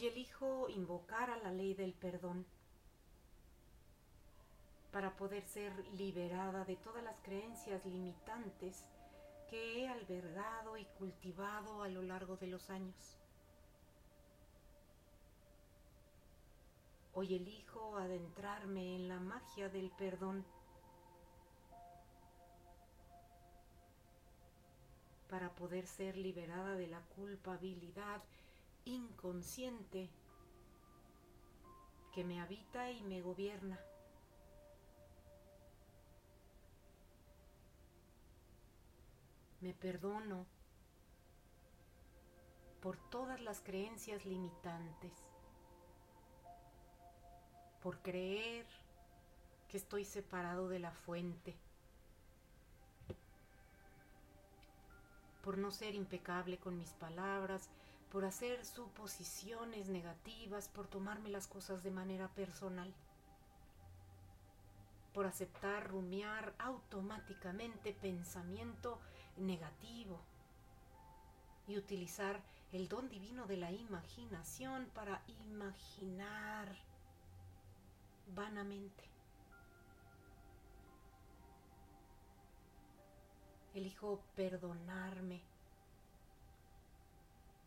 Hoy elijo invocar a la ley del perdón para poder ser liberada de todas las creencias limitantes que he albergado y cultivado a lo largo de los años. Hoy elijo adentrarme en la magia del perdón para poder ser liberada de la culpabilidad inconsciente que me habita y me gobierna. Me perdono por todas las creencias limitantes, por creer que estoy separado de la fuente, por no ser impecable con mis palabras, por hacer suposiciones negativas, por tomarme las cosas de manera personal, por aceptar, rumiar automáticamente pensamiento negativo y utilizar el don divino de la imaginación para imaginar vanamente. Elijo perdonarme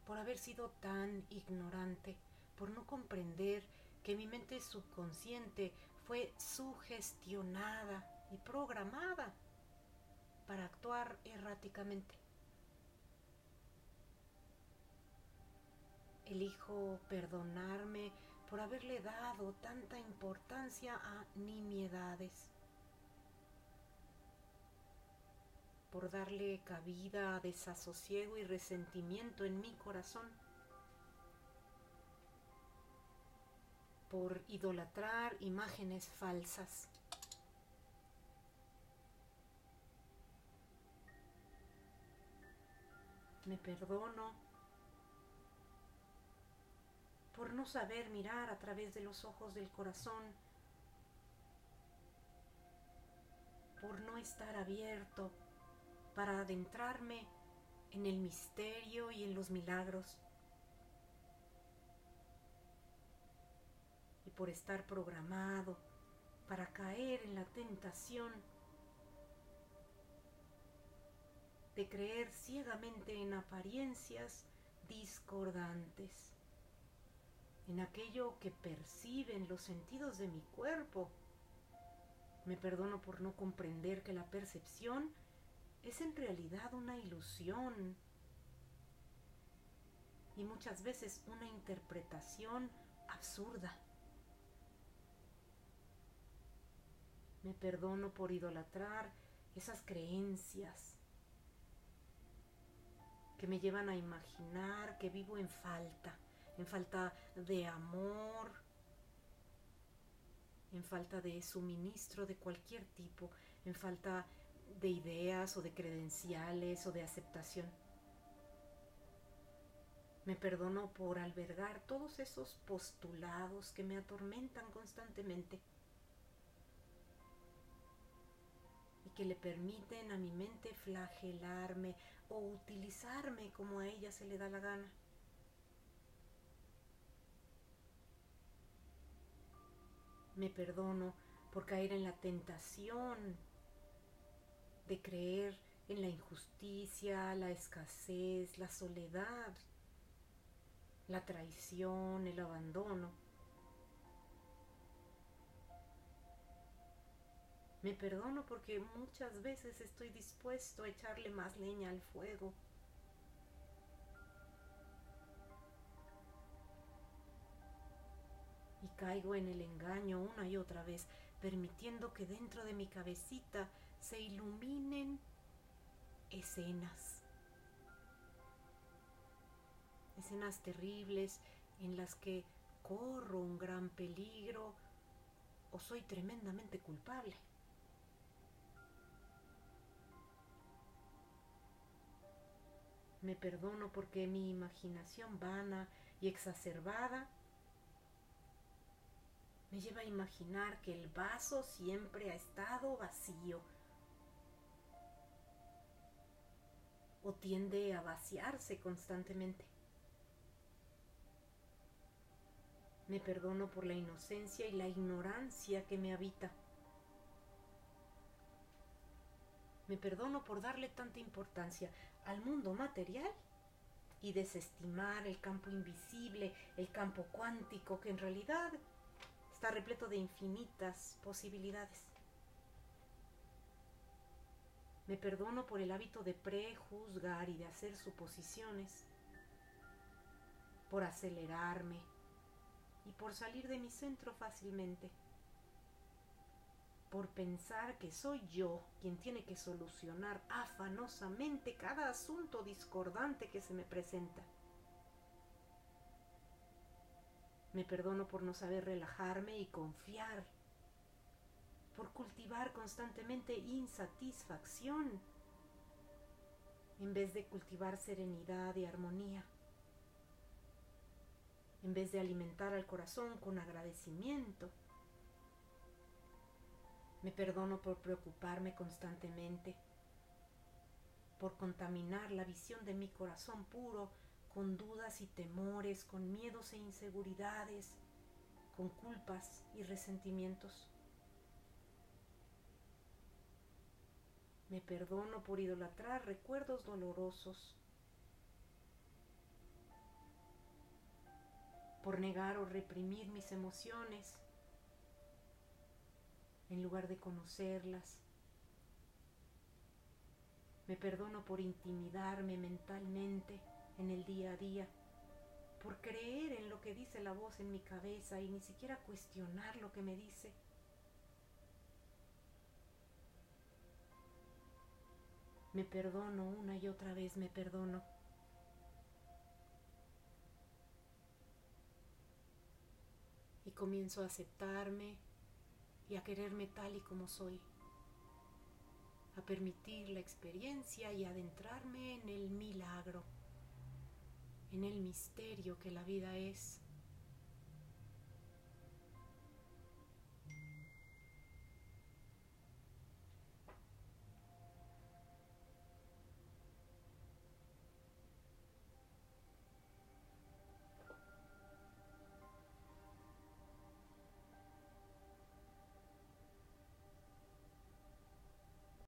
por haber sido tan ignorante, por no comprender que mi mente subconsciente fue sugestionada y programada para actuar erráticamente. Elijo perdonarme por haberle dado tanta importancia a nimiedades, por darle cabida a desasosiego y resentimiento en mi corazón, por idolatrar imágenes falsas. Me perdono por no saber mirar a través de los ojos del corazón, por no estar abierto para adentrarme en el misterio y en los milagros, y por estar programado para caer en la tentación de creer ciegamente en apariencias discordantes, en aquello que perciben los sentidos de mi cuerpo. Me perdono por no comprender que la percepción es en realidad una ilusión y muchas veces una interpretación absurda. Me perdono por idolatrar esas creencias que me llevan a imaginar que vivo en falta, en falta de amor, en falta de suministro de cualquier tipo, en falta de ideas o de credenciales o de aceptación. Me perdono por albergar todos esos postulados que me atormentan constantemente y que le permiten a mi mente flagelarme o utilizarme como a ella se le da la gana. Me perdono por caer en la tentación de creer en la injusticia, la escasez, la soledad, la traición, el abandono. Me perdono porque muchas veces estoy dispuesto a echarle más leña al fuego. Y caigo en el engaño una y otra vez, permitiendo que dentro de mi cabecita se iluminen escenas. Escenas terribles en las que corro un gran peligro o soy tremendamente culpable. Me perdono porque mi imaginación vana y exacerbada me lleva a imaginar que el vaso siempre ha estado vacío o tiende a vaciarse constantemente. Me perdono por la inocencia y la ignorancia que me habita. Me perdono por darle tanta importancia al mundo material y desestimar el campo invisible, el campo cuántico, que en realidad está repleto de infinitas posibilidades. Me perdono por el hábito de prejuzgar y de hacer suposiciones, por acelerarme y por salir de mi centro fácilmente, por pensar que soy yo quien tiene que solucionar afanosamente cada asunto discordante que se me presenta. Me perdono por no saber relajarme y confiar por cultivar constantemente insatisfacción en vez de cultivar serenidad y armonía, en vez de alimentar al corazón con agradecimiento. Me perdono por preocuparme constantemente, por contaminar la visión de mi corazón puro con dudas y temores, con miedos e inseguridades, con culpas y resentimientos. Me perdono por idolatrar recuerdos dolorosos, por negar o reprimir mis emociones en lugar de conocerlas. Me perdono por intimidarme mentalmente en el día a día, por creer en lo que dice la voz en mi cabeza y ni siquiera cuestionar lo que me dice. Me perdono una y otra vez, me perdono. Y comienzo a aceptarme y a quererme tal y como soy. A permitir la experiencia y adentrarme en el milagro, en el misterio que la vida es.